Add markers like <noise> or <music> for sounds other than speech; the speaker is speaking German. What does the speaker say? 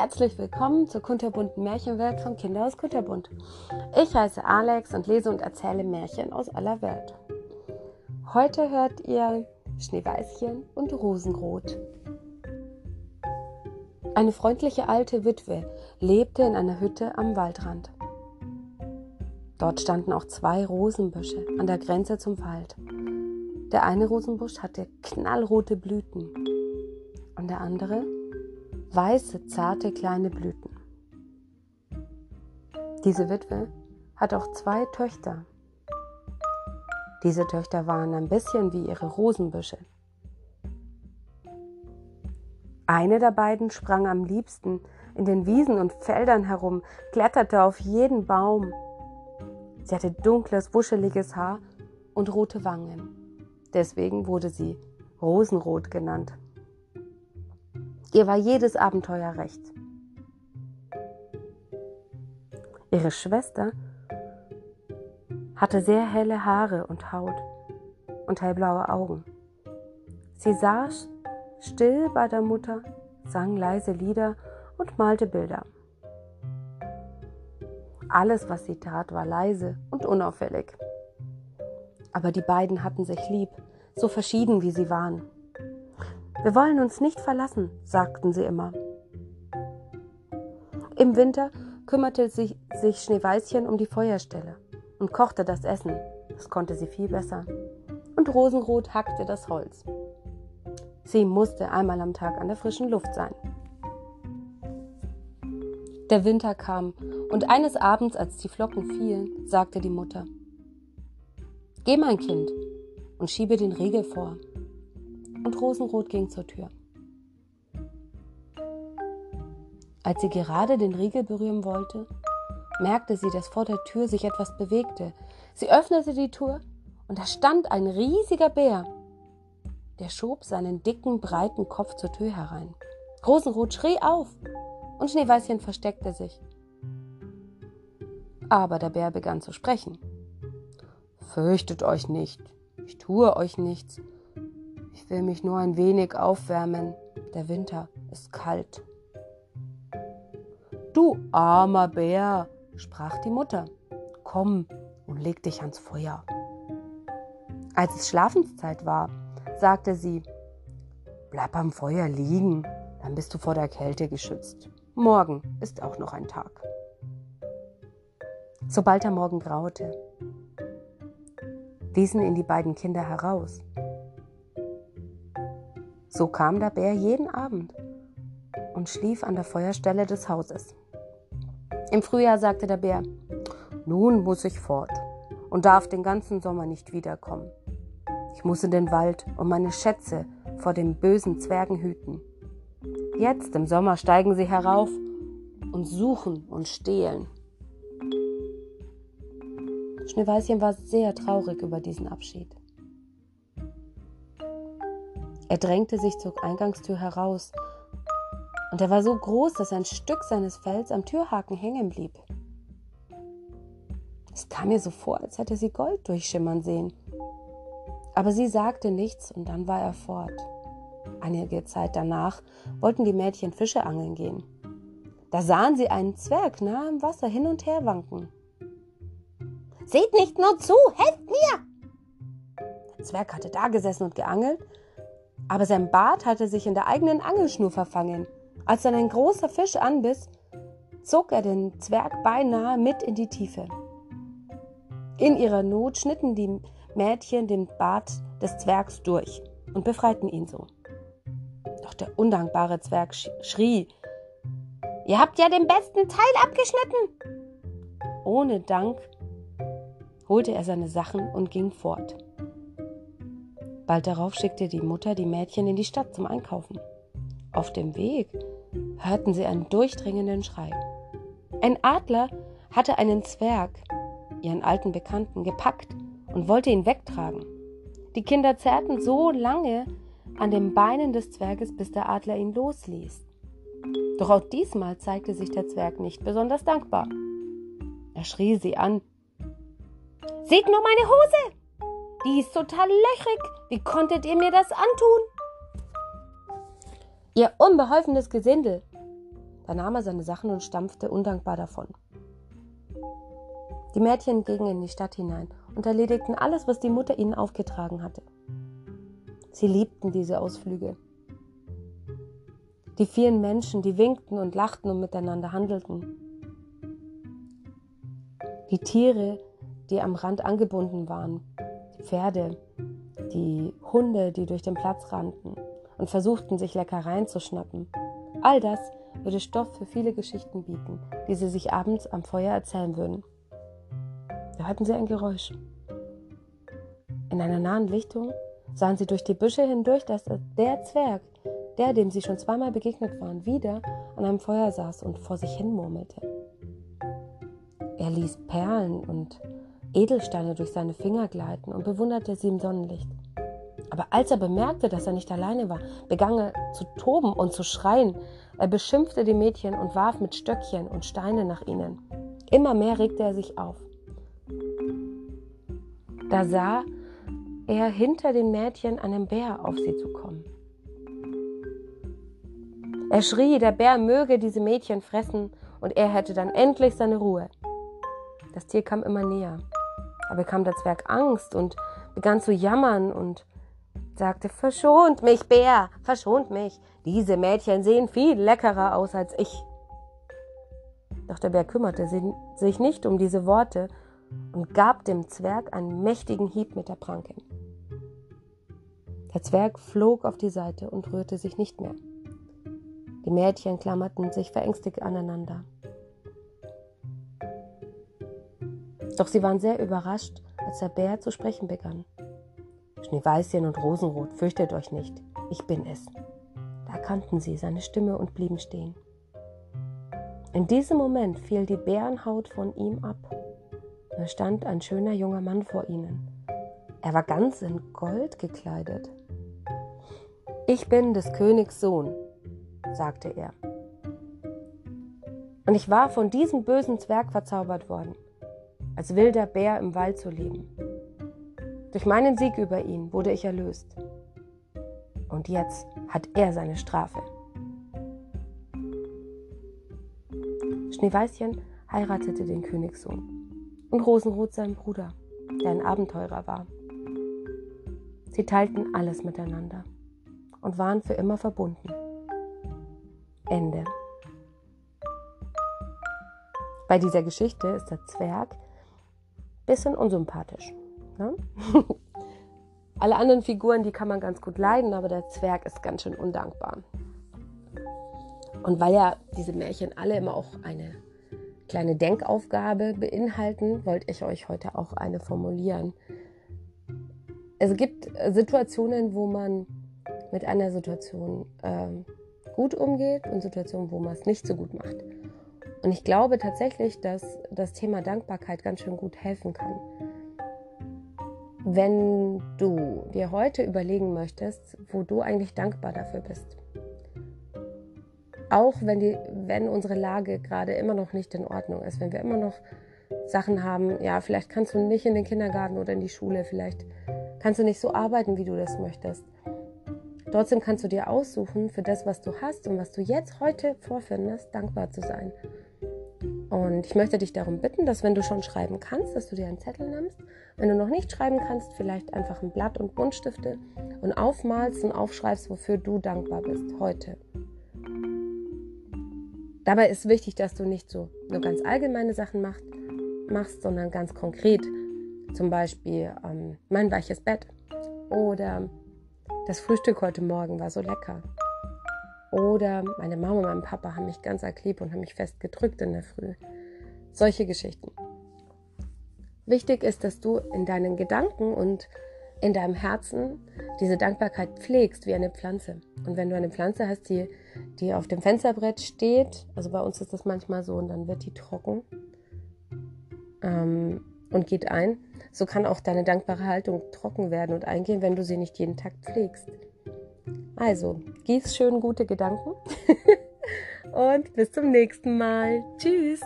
Herzlich willkommen zur kunterbunten Märchenwelt von Kinder aus Kunterbund. Ich heiße Alex und lese und erzähle Märchen aus aller Welt. Heute hört ihr Schneeweißchen und Rosenrot. Eine freundliche alte Witwe lebte in einer Hütte am Waldrand. Dort standen auch zwei Rosenbüsche an der Grenze zum Wald. Der eine Rosenbusch hatte knallrote Blüten und der andere weiße, zarte kleine Blüten. Diese Witwe hat auch zwei Töchter. Diese Töchter waren ein bisschen wie ihre Rosenbüsche. Eine der beiden sprang am liebsten in den Wiesen und Feldern herum, kletterte auf jeden Baum. Sie hatte dunkles, wuscheliges Haar und rote Wangen. Deswegen wurde sie Rosenrot genannt. Ihr war jedes Abenteuer recht. Ihre Schwester hatte sehr helle Haare und Haut und hellblaue Augen. Sie saß still bei der Mutter, sang leise Lieder und malte Bilder. Alles, was sie tat, war leise und unauffällig. Aber die beiden hatten sich lieb, so verschieden wie sie waren. Wir wollen uns nicht verlassen, sagten sie immer. Im Winter kümmerte sich, sich Schneeweißchen um die Feuerstelle und kochte das Essen. Das konnte sie viel besser. Und Rosenrot hackte das Holz. Sie musste einmal am Tag an der frischen Luft sein. Der Winter kam, und eines Abends, als die Flocken fielen, sagte die Mutter Geh, mein Kind, und schiebe den Riegel vor und Rosenrot ging zur Tür. Als sie gerade den Riegel berühren wollte, merkte sie, dass vor der Tür sich etwas bewegte. Sie öffnete die Tür und da stand ein riesiger Bär. Der schob seinen dicken, breiten Kopf zur Tür herein. Rosenrot schrie auf und Schneeweißchen versteckte sich. Aber der Bär begann zu sprechen. Fürchtet euch nicht, ich tue euch nichts. Will mich nur ein wenig aufwärmen. Der Winter ist kalt. Du armer Bär, sprach die Mutter, komm und leg dich ans Feuer. Als es Schlafenszeit war, sagte sie, bleib am Feuer liegen, dann bist du vor der Kälte geschützt. Morgen ist auch noch ein Tag. Sobald der Morgen graute, ließen ihn die beiden Kinder heraus so kam der Bär jeden Abend und schlief an der Feuerstelle des Hauses. Im Frühjahr sagte der Bär, nun muss ich fort und darf den ganzen Sommer nicht wiederkommen. Ich muss in den Wald und meine Schätze vor den bösen Zwergen hüten. Jetzt im Sommer steigen sie herauf und suchen und stehlen. Schneeweißchen war sehr traurig über diesen Abschied. Er drängte sich zur Eingangstür heraus, und er war so groß, dass ein Stück seines Fells am Türhaken hängen blieb. Es kam mir so vor, als hätte sie Gold durchschimmern sehen. Aber sie sagte nichts und dann war er fort. Einige Zeit danach wollten die Mädchen Fische angeln gehen. Da sahen sie einen Zwerg nah im Wasser hin und her wanken. Seht nicht nur zu, helft mir! Der Zwerg hatte da gesessen und geangelt aber sein Bart hatte sich in der eigenen Angelschnur verfangen. Als dann ein großer Fisch anbiss, zog er den Zwerg beinahe mit in die Tiefe. In ihrer Not schnitten die Mädchen den Bart des Zwergs durch und befreiten ihn so. Doch der undankbare Zwerg schrie, Ihr habt ja den besten Teil abgeschnitten! Ohne Dank holte er seine Sachen und ging fort. Bald darauf schickte die Mutter die Mädchen in die Stadt zum Einkaufen. Auf dem Weg hörten sie einen durchdringenden Schrei. Ein Adler hatte einen Zwerg, ihren alten Bekannten, gepackt und wollte ihn wegtragen. Die Kinder zerrten so lange an den Beinen des Zwerges, bis der Adler ihn losließ. Doch auch diesmal zeigte sich der Zwerg nicht besonders dankbar. Er schrie sie an. Seht nur meine Hose! Die ist total löchrig. Wie konntet ihr mir das antun? Ihr unbeholfenes Gesindel. Da nahm er seine Sachen und stampfte undankbar davon. Die Mädchen gingen in die Stadt hinein und erledigten alles, was die Mutter ihnen aufgetragen hatte. Sie liebten diese Ausflüge. Die vielen Menschen, die winkten und lachten und miteinander handelten. Die Tiere, die am Rand angebunden waren, Pferde, die Hunde, die durch den Platz rannten und versuchten, sich Leckereien zu schnappen. All das würde Stoff für viele Geschichten bieten, die sie sich abends am Feuer erzählen würden. Da hörten sie ein Geräusch. In einer nahen Lichtung sahen sie durch die Büsche hindurch, dass der Zwerg, der, dem sie schon zweimal begegnet waren, wieder an einem Feuer saß und vor sich hin murmelte. Er ließ Perlen und Edelsteine durch seine Finger gleiten und bewunderte sie im Sonnenlicht. Aber als er bemerkte, dass er nicht alleine war, begann er zu toben und zu schreien. Er beschimpfte die Mädchen und warf mit Stöckchen und Steine nach ihnen. Immer mehr regte er sich auf. Da sah er hinter den Mädchen einen Bär auf sie zu kommen. Er schrie, der Bär möge diese Mädchen fressen und er hätte dann endlich seine Ruhe. Das Tier kam immer näher. Aber bekam der Zwerg Angst und begann zu jammern und sagte, verschont mich, Bär, verschont mich. Diese Mädchen sehen viel leckerer aus als ich. Doch der Bär kümmerte sich nicht um diese Worte und gab dem Zwerg einen mächtigen Hieb mit der Pranke. Der Zwerg flog auf die Seite und rührte sich nicht mehr. Die Mädchen klammerten sich verängstigt aneinander. Doch sie waren sehr überrascht, als der Bär zu sprechen begann. Schneeweißchen und Rosenrot, fürchtet euch nicht, ich bin es. Da erkannten sie seine Stimme und blieben stehen. In diesem Moment fiel die Bärenhaut von ihm ab. Da stand ein schöner junger Mann vor ihnen. Er war ganz in Gold gekleidet. Ich bin des Königs Sohn, sagte er. Und ich war von diesem bösen Zwerg verzaubert worden als wilder Bär im Wald zu leben. Durch meinen Sieg über ihn wurde ich erlöst. Und jetzt hat er seine Strafe. Schneeweißchen heiratete den Königssohn und Rosenrot seinen Bruder, der ein Abenteurer war. Sie teilten alles miteinander und waren für immer verbunden. Ende. Bei dieser Geschichte ist der Zwerg bisschen unsympathisch. Ne? <laughs> Alle anderen Figuren, die kann man ganz gut leiden, aber der Zwerg ist ganz schön undankbar. Und weil ja diese Märchen alle immer auch eine kleine Denkaufgabe beinhalten, wollte ich euch heute auch eine formulieren. Es gibt Situationen, wo man mit einer Situation äh, gut umgeht und Situationen, wo man es nicht so gut macht. Und ich glaube tatsächlich, dass das Thema Dankbarkeit ganz schön gut helfen kann. Wenn du dir heute überlegen möchtest, wo du eigentlich dankbar dafür bist. Auch wenn, die, wenn unsere Lage gerade immer noch nicht in Ordnung ist, wenn wir immer noch Sachen haben, ja, vielleicht kannst du nicht in den Kindergarten oder in die Schule, vielleicht kannst du nicht so arbeiten, wie du das möchtest. Trotzdem kannst du dir aussuchen, für das, was du hast und was du jetzt heute vorfindest, dankbar zu sein. Und ich möchte dich darum bitten, dass wenn du schon schreiben kannst, dass du dir einen Zettel nimmst. Wenn du noch nicht schreiben kannst, vielleicht einfach ein Blatt und Buntstifte und aufmalst und aufschreibst, wofür du dankbar bist heute. Dabei ist wichtig, dass du nicht so nur ganz allgemeine Sachen macht, machst, sondern ganz konkret. Zum Beispiel ähm, mein weiches Bett oder das Frühstück heute Morgen war so lecker oder meine Mama und mein Papa haben mich ganz arg lieb und haben mich fest gedrückt in der Früh. Solche Geschichten. Wichtig ist, dass du in deinen Gedanken und in deinem Herzen diese Dankbarkeit pflegst wie eine Pflanze. Und wenn du eine Pflanze hast, die, die auf dem Fensterbrett steht, also bei uns ist das manchmal so und dann wird die trocken ähm, und geht ein, so kann auch deine dankbare Haltung trocken werden und eingehen, wenn du sie nicht jeden Tag pflegst. Also, gieß schön gute Gedanken <laughs> und bis zum nächsten Mal. Tschüss.